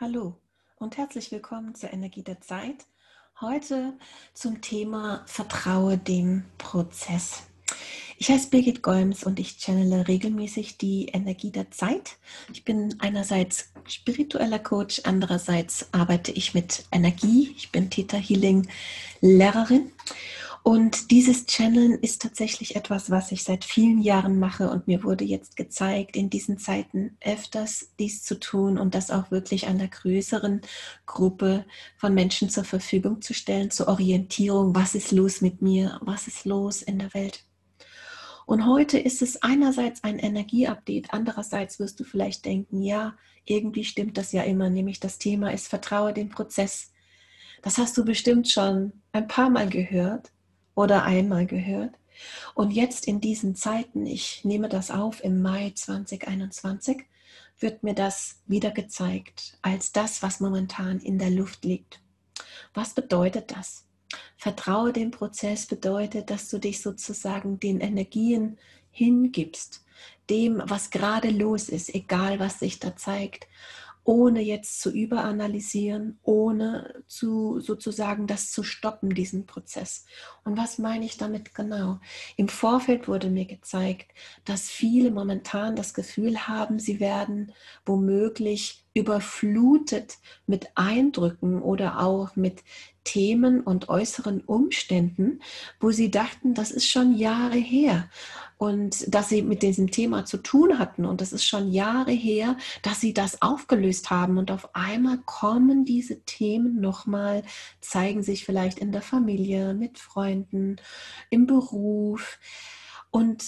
Hallo und herzlich willkommen zur Energie der Zeit. Heute zum Thema Vertraue dem Prozess. Ich heiße Birgit Golms und ich channele regelmäßig die Energie der Zeit. Ich bin einerseits spiritueller Coach, andererseits arbeite ich mit Energie. Ich bin Theta Healing Lehrerin und dieses Channeln ist tatsächlich etwas, was ich seit vielen Jahren mache und mir wurde jetzt gezeigt, in diesen Zeiten öfters dies zu tun und das auch wirklich einer größeren Gruppe von Menschen zur Verfügung zu stellen, zur Orientierung, was ist los mit mir, was ist los in der Welt. Und heute ist es einerseits ein Energieupdate, andererseits wirst du vielleicht denken, ja, irgendwie stimmt das ja immer, nämlich das Thema ist Vertraue den Prozess. Das hast du bestimmt schon ein paar Mal gehört oder einmal gehört. Und jetzt in diesen Zeiten, ich nehme das auf im Mai 2021, wird mir das wieder gezeigt als das, was momentan in der Luft liegt. Was bedeutet das? Vertraue dem Prozess bedeutet, dass du dich sozusagen den Energien hingibst, dem, was gerade los ist, egal was sich da zeigt ohne jetzt zu überanalysieren, ohne zu sozusagen das zu stoppen, diesen Prozess. Und was meine ich damit genau? Im Vorfeld wurde mir gezeigt, dass viele momentan das Gefühl haben, sie werden womöglich überflutet mit Eindrücken oder auch mit Themen und äußeren Umständen, wo sie dachten, das ist schon Jahre her und dass sie mit diesem Thema zu tun hatten. Und das ist schon Jahre her, dass sie das aufgelöst haben. Und auf einmal kommen diese Themen nochmal, zeigen sich vielleicht in der Familie, mit Freunden, im Beruf. Und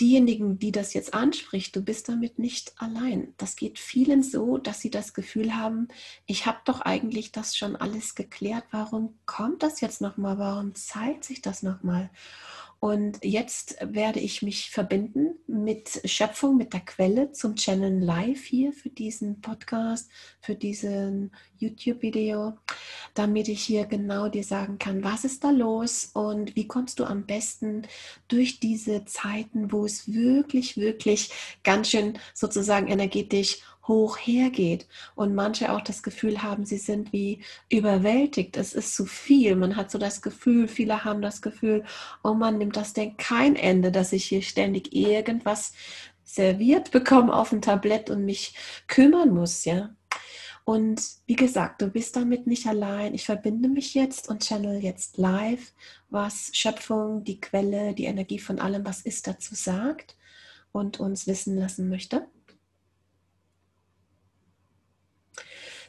diejenigen, die das jetzt anspricht, du bist damit nicht allein. Das geht vielen so, dass sie das Gefühl haben, ich habe doch eigentlich das schon alles geklärt. Warum kommt das jetzt nochmal? Warum zeigt sich das nochmal? Und jetzt werde ich mich verbinden mit Schöpfung, mit der Quelle zum Channel Live hier für diesen Podcast, für diesen YouTube-Video, damit ich hier genau dir sagen kann, was ist da los und wie kommst du am besten durch diese Zeiten, wo es wirklich, wirklich ganz schön sozusagen energetisch hoch hergeht und manche auch das Gefühl haben, sie sind wie überwältigt, es ist zu viel. Man hat so das Gefühl, viele haben das Gefühl, oh man nimmt das denn kein Ende, dass ich hier ständig irgendwas serviert bekomme auf dem Tablett und mich kümmern muss, ja. Und wie gesagt, du bist damit nicht allein. Ich verbinde mich jetzt und channel jetzt live, was Schöpfung, die Quelle, die Energie von allem, was ist dazu sagt und uns wissen lassen möchte.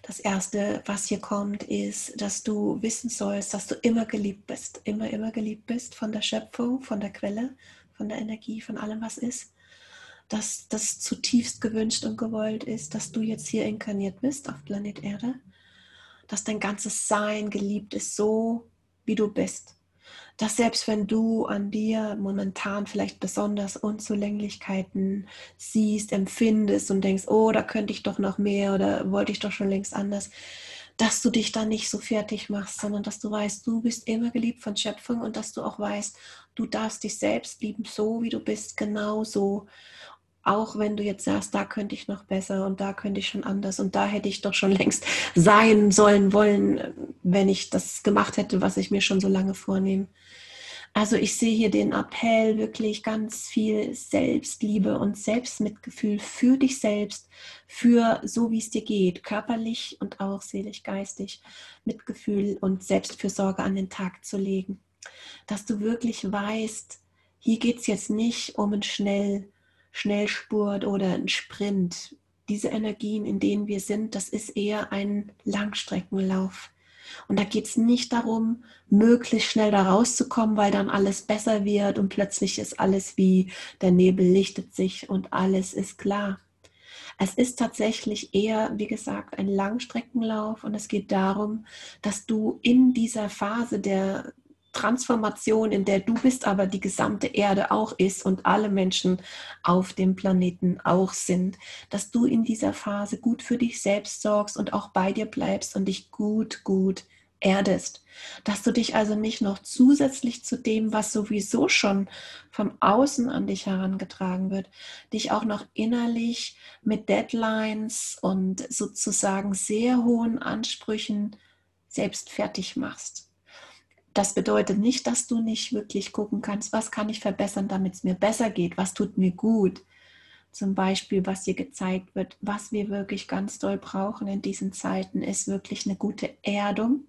Das Erste, was hier kommt, ist, dass du wissen sollst, dass du immer geliebt bist, immer, immer geliebt bist von der Schöpfung, von der Quelle, von der Energie, von allem, was ist. Dass das zutiefst gewünscht und gewollt ist, dass du jetzt hier inkarniert bist auf Planet Erde, dass dein ganzes Sein geliebt ist, so wie du bist dass selbst wenn du an dir momentan vielleicht besonders Unzulänglichkeiten siehst, empfindest und denkst, oh, da könnte ich doch noch mehr oder wollte ich doch schon längst anders, dass du dich da nicht so fertig machst, sondern dass du weißt, du bist immer geliebt von Schöpfung und dass du auch weißt, du darfst dich selbst lieben, so wie du bist, genau so auch wenn du jetzt sagst, da könnte ich noch besser und da könnte ich schon anders und da hätte ich doch schon längst sein sollen wollen, wenn ich das gemacht hätte, was ich mir schon so lange vornehme. Also ich sehe hier den Appell, wirklich ganz viel Selbstliebe und Selbstmitgefühl für dich selbst, für so wie es dir geht, körperlich und auch seelisch, geistig, Mitgefühl und Selbstfürsorge an den Tag zu legen. Dass du wirklich weißt, hier geht es jetzt nicht um ein schnell Schnellspurt oder ein Sprint. Diese Energien, in denen wir sind, das ist eher ein Langstreckenlauf. Und da geht es nicht darum, möglichst schnell da rauszukommen, weil dann alles besser wird und plötzlich ist alles wie der Nebel lichtet sich und alles ist klar. Es ist tatsächlich eher, wie gesagt, ein Langstreckenlauf und es geht darum, dass du in dieser Phase der Transformation, in der du bist, aber die gesamte Erde auch ist und alle Menschen auf dem Planeten auch sind, dass du in dieser Phase gut für dich selbst sorgst und auch bei dir bleibst und dich gut, gut erdest, dass du dich also nicht noch zusätzlich zu dem, was sowieso schon vom Außen an dich herangetragen wird, dich auch noch innerlich mit Deadlines und sozusagen sehr hohen Ansprüchen selbst fertig machst. Das bedeutet nicht, dass du nicht wirklich gucken kannst, was kann ich verbessern, damit es mir besser geht, was tut mir gut. Zum Beispiel, was dir gezeigt wird, was wir wirklich ganz doll brauchen in diesen Zeiten, ist wirklich eine gute Erdung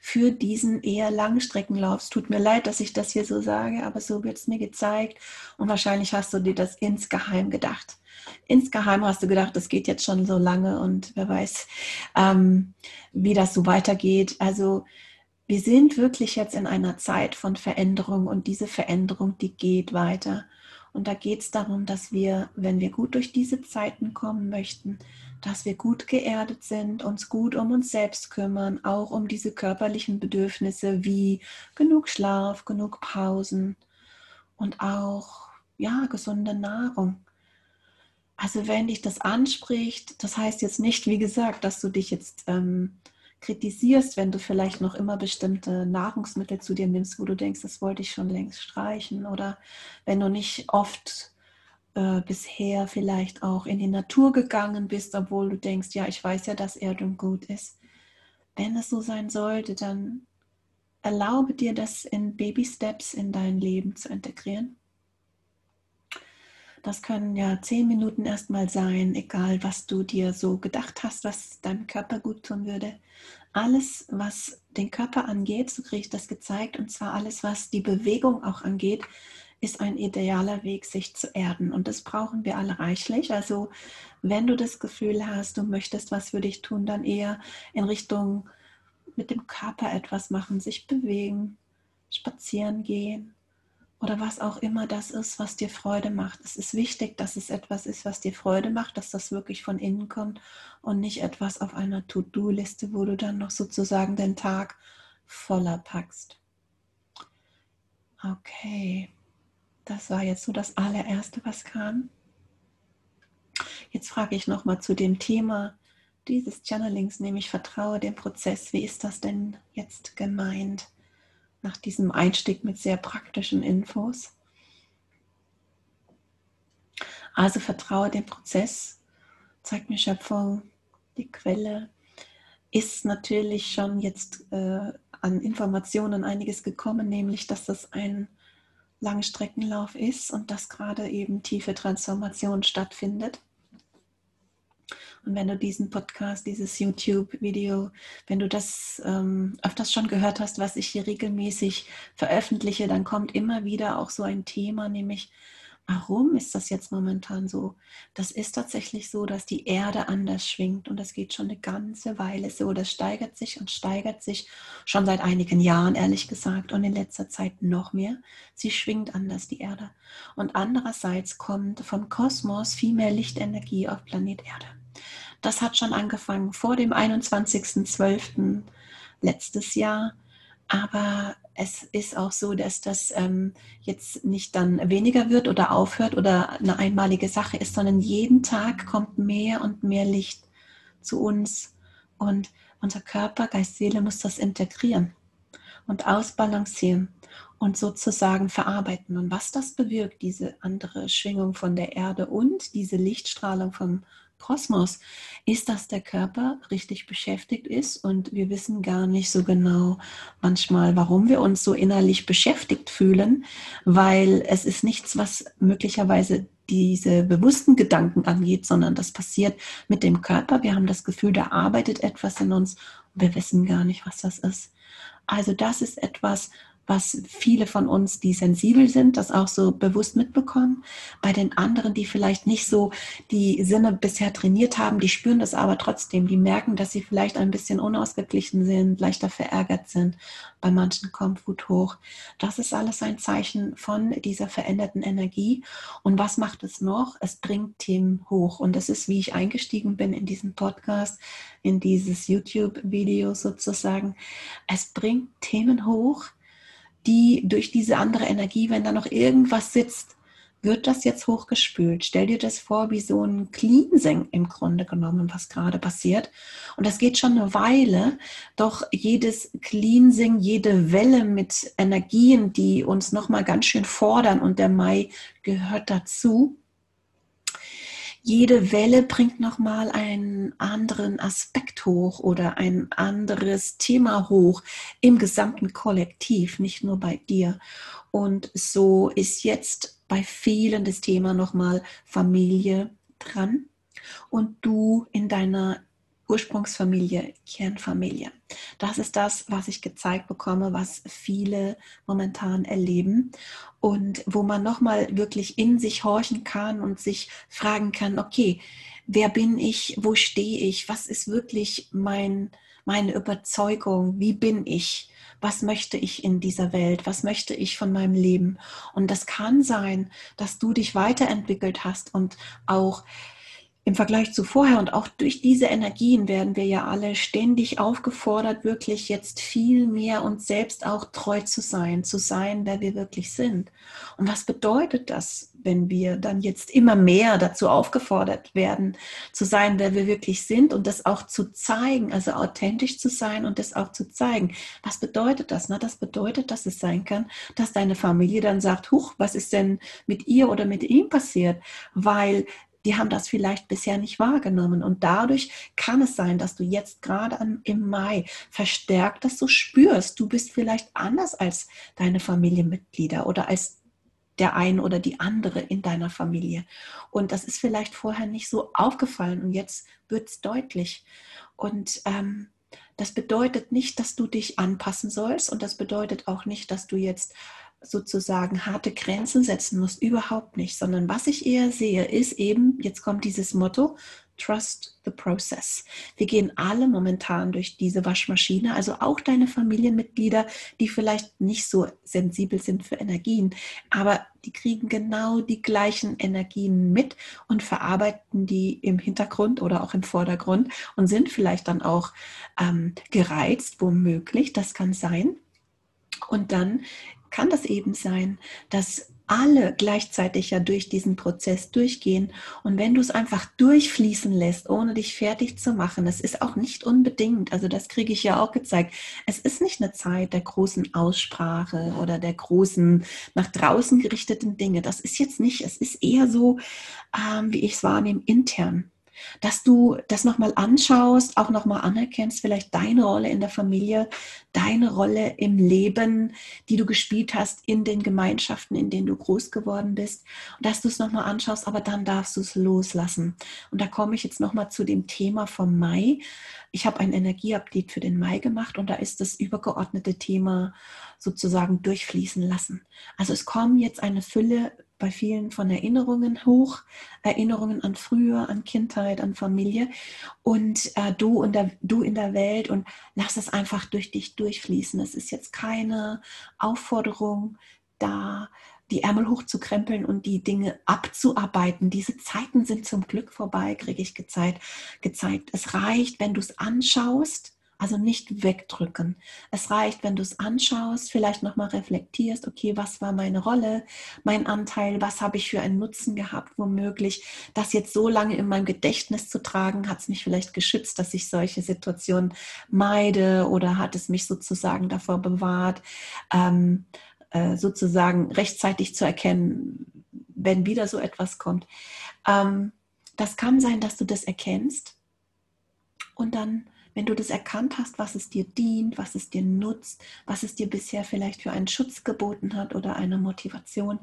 für diesen eher Langstreckenlauf. Es tut mir leid, dass ich das hier so sage, aber so wird es mir gezeigt. Und wahrscheinlich hast du dir das insgeheim gedacht. Insgeheim hast du gedacht, das geht jetzt schon so lange und wer weiß, ähm, wie das so weitergeht. Also wir sind wirklich jetzt in einer Zeit von Veränderung und diese Veränderung, die geht weiter. Und da geht es darum, dass wir, wenn wir gut durch diese Zeiten kommen möchten, dass wir gut geerdet sind, uns gut um uns selbst kümmern, auch um diese körperlichen Bedürfnisse wie genug Schlaf, genug Pausen und auch ja, gesunde Nahrung. Also wenn dich das anspricht, das heißt jetzt nicht, wie gesagt, dass du dich jetzt ähm, kritisierst, wenn du vielleicht noch immer bestimmte Nahrungsmittel zu dir nimmst, wo du denkst, das wollte ich schon längst streichen oder wenn du nicht oft äh, bisher vielleicht auch in die Natur gegangen bist, obwohl du denkst, ja, ich weiß ja, dass Erdung gut ist. Wenn es so sein sollte, dann erlaube dir das in Baby Steps in dein Leben zu integrieren. Das können ja zehn Minuten erstmal sein, egal was du dir so gedacht hast, was deinem Körper gut tun würde. Alles, was den Körper angeht, so kriege ich das gezeigt, und zwar alles, was die Bewegung auch angeht, ist ein idealer Weg, sich zu erden. Und das brauchen wir alle reichlich. Also wenn du das Gefühl hast, du möchtest was für dich tun, dann eher in Richtung mit dem Körper etwas machen, sich bewegen, spazieren gehen, oder was auch immer das ist, was dir Freude macht. Es ist wichtig, dass es etwas ist, was dir Freude macht, dass das wirklich von innen kommt und nicht etwas auf einer To-Do-Liste, wo du dann noch sozusagen den Tag voller packst. Okay, das war jetzt so das allererste, was kam. Jetzt frage ich nochmal zu dem Thema dieses Channelings, nämlich Vertraue dem Prozess. Wie ist das denn jetzt gemeint? Nach diesem Einstieg mit sehr praktischen Infos. Also vertraue dem Prozess, zeigt mir Schöpfung, die Quelle. Ist natürlich schon jetzt äh, an Informationen einiges gekommen, nämlich dass das ein Langstreckenlauf ist und dass gerade eben tiefe Transformation stattfindet. Und wenn du diesen Podcast, dieses YouTube-Video, wenn du das ähm, öfters schon gehört hast, was ich hier regelmäßig veröffentliche, dann kommt immer wieder auch so ein Thema, nämlich Warum ist das jetzt momentan so? Das ist tatsächlich so, dass die Erde anders schwingt und das geht schon eine ganze Weile so. Das steigert sich und steigert sich schon seit einigen Jahren, ehrlich gesagt, und in letzter Zeit noch mehr. Sie schwingt anders, die Erde. Und andererseits kommt vom Kosmos viel mehr Lichtenergie auf Planet Erde. Das hat schon angefangen vor dem 21.12. letztes Jahr. Aber es ist auch so, dass das ähm, jetzt nicht dann weniger wird oder aufhört oder eine einmalige Sache ist, sondern jeden Tag kommt mehr und mehr Licht zu uns. Und unser Körper, Geist, Seele muss das integrieren und ausbalancieren und sozusagen verarbeiten. Und was das bewirkt, diese andere Schwingung von der Erde und diese Lichtstrahlung vom Kosmos, ist, dass der Körper richtig beschäftigt ist und wir wissen gar nicht so genau manchmal, warum wir uns so innerlich beschäftigt fühlen, weil es ist nichts, was möglicherweise diese bewussten Gedanken angeht, sondern das passiert mit dem Körper. Wir haben das Gefühl, da arbeitet etwas in uns und wir wissen gar nicht, was das ist. Also das ist etwas, was viele von uns, die sensibel sind, das auch so bewusst mitbekommen. Bei den anderen, die vielleicht nicht so die Sinne bisher trainiert haben, die spüren das aber trotzdem. Die merken, dass sie vielleicht ein bisschen unausgeglichen sind, leichter verärgert sind. Bei manchen kommt Wut hoch. Das ist alles ein Zeichen von dieser veränderten Energie. Und was macht es noch? Es bringt Themen hoch. Und das ist, wie ich eingestiegen bin in diesen Podcast, in dieses YouTube-Video sozusagen. Es bringt Themen hoch, die durch diese andere Energie, wenn da noch irgendwas sitzt, wird das jetzt hochgespült. Stell dir das vor wie so ein Cleansing im Grunde genommen, was gerade passiert. Und das geht schon eine Weile, doch jedes Cleansing, jede Welle mit Energien, die uns nochmal ganz schön fordern und der Mai gehört dazu, jede Welle bringt nochmal einen anderen Aspekt hoch oder ein anderes Thema hoch im gesamten Kollektiv, nicht nur bei dir. Und so ist jetzt bei vielen das Thema nochmal Familie dran und du in deiner Ursprungsfamilie, Kernfamilie. Das ist das, was ich gezeigt bekomme, was viele momentan erleben und wo man nochmal wirklich in sich horchen kann und sich fragen kann, okay, wer bin ich, wo stehe ich, was ist wirklich mein, meine Überzeugung, wie bin ich, was möchte ich in dieser Welt, was möchte ich von meinem Leben. Und das kann sein, dass du dich weiterentwickelt hast und auch im Vergleich zu vorher und auch durch diese Energien werden wir ja alle ständig aufgefordert, wirklich jetzt viel mehr uns selbst auch treu zu sein, zu sein, wer wir wirklich sind. Und was bedeutet das, wenn wir dann jetzt immer mehr dazu aufgefordert werden, zu sein, wer wir wirklich sind und das auch zu zeigen, also authentisch zu sein und das auch zu zeigen? Was bedeutet das? Na, das bedeutet, dass es sein kann, dass deine Familie dann sagt, huch, was ist denn mit ihr oder mit ihm passiert? Weil die haben das vielleicht bisher nicht wahrgenommen. Und dadurch kann es sein, dass du jetzt gerade im Mai verstärkt das so spürst. Du bist vielleicht anders als deine Familienmitglieder oder als der ein oder die andere in deiner Familie. Und das ist vielleicht vorher nicht so aufgefallen und jetzt wird es deutlich. Und ähm, das bedeutet nicht, dass du dich anpassen sollst und das bedeutet auch nicht, dass du jetzt sozusagen harte Grenzen setzen musst, überhaupt nicht, sondern was ich eher sehe, ist eben, jetzt kommt dieses Motto, Trust the process. Wir gehen alle momentan durch diese Waschmaschine, also auch deine Familienmitglieder, die vielleicht nicht so sensibel sind für Energien, aber die kriegen genau die gleichen Energien mit und verarbeiten die im Hintergrund oder auch im Vordergrund und sind vielleicht dann auch ähm, gereizt, womöglich, das kann sein. Und dann kann das eben sein, dass alle gleichzeitig ja durch diesen Prozess durchgehen. Und wenn du es einfach durchfließen lässt, ohne dich fertig zu machen, das ist auch nicht unbedingt, also das kriege ich ja auch gezeigt, es ist nicht eine Zeit der großen Aussprache oder der großen nach draußen gerichteten Dinge. Das ist jetzt nicht, es ist eher so, ähm, wie ich es wahrnehme, intern dass du das nochmal anschaust, auch nochmal anerkennst, vielleicht deine Rolle in der Familie, deine Rolle im Leben, die du gespielt hast in den Gemeinschaften, in denen du groß geworden bist, und dass du es nochmal anschaust, aber dann darfst du es loslassen. Und da komme ich jetzt nochmal zu dem Thema vom Mai. Ich habe ein Energieupdate für den Mai gemacht und da ist das übergeordnete Thema sozusagen durchfließen lassen. Also es kommen jetzt eine Fülle bei vielen von Erinnerungen hoch, Erinnerungen an früher, an Kindheit, an Familie und äh, du, und der, du in der Welt und lass es einfach durch dich durchfließen. Es ist jetzt keine Aufforderung da, die Ärmel hochzukrempeln und die Dinge abzuarbeiten. Diese Zeiten sind zum Glück vorbei, kriege ich gezeigt. gezeigt. Es reicht, wenn du es anschaust also nicht wegdrücken. Es reicht, wenn du es anschaust, vielleicht nochmal reflektierst, okay, was war meine Rolle, mein Anteil, was habe ich für einen Nutzen gehabt, womöglich. Das jetzt so lange in meinem Gedächtnis zu tragen, hat es mich vielleicht geschützt, dass ich solche Situationen meide oder hat es mich sozusagen davor bewahrt, ähm, äh, sozusagen rechtzeitig zu erkennen, wenn wieder so etwas kommt. Ähm, das kann sein, dass du das erkennst und dann wenn du das erkannt hast, was es dir dient, was es dir nutzt, was es dir bisher vielleicht für einen Schutz geboten hat oder eine Motivation,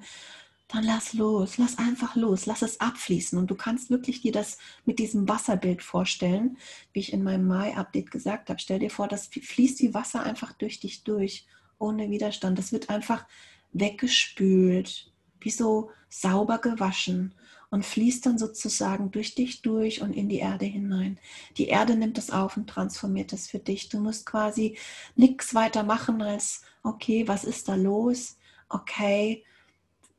dann lass los, lass einfach los, lass es abfließen. Und du kannst wirklich dir das mit diesem Wasserbild vorstellen, wie ich in meinem Mai-Update gesagt habe. Stell dir vor, das fließt wie Wasser einfach durch dich durch, ohne Widerstand. Das wird einfach weggespült, wie so sauber gewaschen und fließt dann sozusagen durch dich durch und in die Erde hinein. Die Erde nimmt es auf und transformiert es für dich. Du musst quasi nichts weiter machen als, okay, was ist da los? Okay,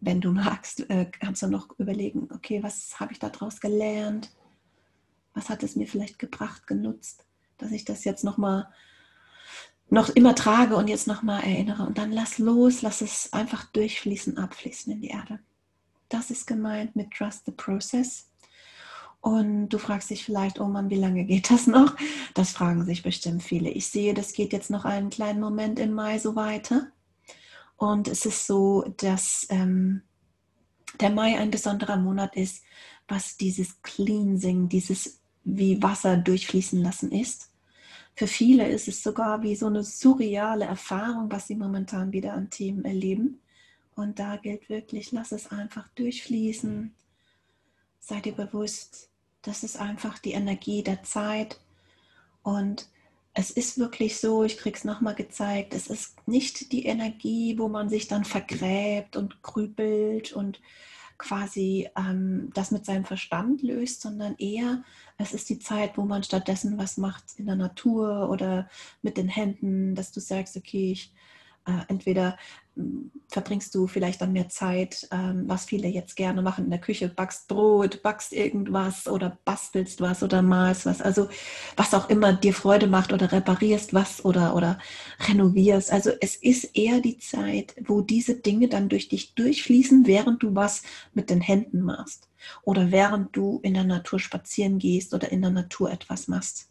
wenn du magst, äh, kannst du noch überlegen, okay, was habe ich daraus gelernt? Was hat es mir vielleicht gebracht, genutzt, dass ich das jetzt nochmal noch immer trage und jetzt nochmal erinnere. Und dann lass los, lass es einfach durchfließen, abfließen in die Erde. Das ist gemeint mit Trust the Process. Und du fragst dich vielleicht, oh Mann, wie lange geht das noch? Das fragen sich bestimmt viele. Ich sehe, das geht jetzt noch einen kleinen Moment im Mai so weiter. Und es ist so, dass ähm, der Mai ein besonderer Monat ist, was dieses Cleansing, dieses wie Wasser durchfließen lassen ist. Für viele ist es sogar wie so eine surreale Erfahrung, was sie momentan wieder an Themen erleben. Und da gilt wirklich, lass es einfach durchfließen. Sei dir bewusst, das ist einfach die Energie der Zeit. Und es ist wirklich so, ich kriege es nochmal gezeigt, es ist nicht die Energie, wo man sich dann vergräbt und grübelt und quasi ähm, das mit seinem Verstand löst, sondern eher, es ist die Zeit, wo man stattdessen was macht in der Natur oder mit den Händen, dass du sagst, okay, ich äh, entweder verbringst du vielleicht dann mehr Zeit, ähm, was viele jetzt gerne machen in der Küche, backst Brot, backst irgendwas oder bastelst was oder malst was, also was auch immer dir Freude macht oder reparierst was oder, oder renovierst. Also es ist eher die Zeit, wo diese Dinge dann durch dich durchfließen, während du was mit den Händen machst oder während du in der Natur spazieren gehst oder in der Natur etwas machst.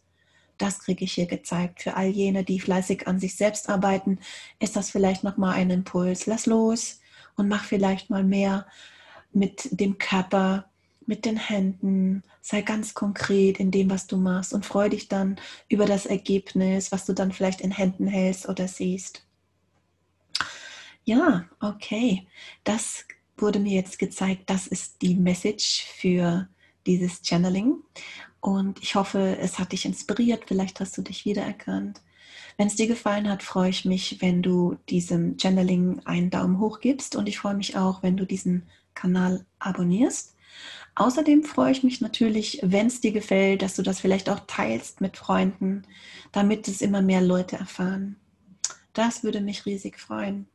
Das kriege ich hier gezeigt. Für all jene, die fleißig an sich selbst arbeiten, ist das vielleicht nochmal ein Impuls. Lass los und mach vielleicht mal mehr mit dem Körper, mit den Händen. Sei ganz konkret in dem, was du machst und freu dich dann über das Ergebnis, was du dann vielleicht in Händen hältst oder siehst. Ja, okay. Das wurde mir jetzt gezeigt. Das ist die Message für dieses Channeling. Und ich hoffe, es hat dich inspiriert. Vielleicht hast du dich wiedererkannt. Wenn es dir gefallen hat, freue ich mich, wenn du diesem Channeling einen Daumen hoch gibst. Und ich freue mich auch, wenn du diesen Kanal abonnierst. Außerdem freue ich mich natürlich, wenn es dir gefällt, dass du das vielleicht auch teilst mit Freunden, damit es immer mehr Leute erfahren. Das würde mich riesig freuen.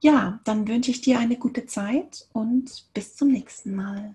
Ja, dann wünsche ich dir eine gute Zeit und bis zum nächsten Mal.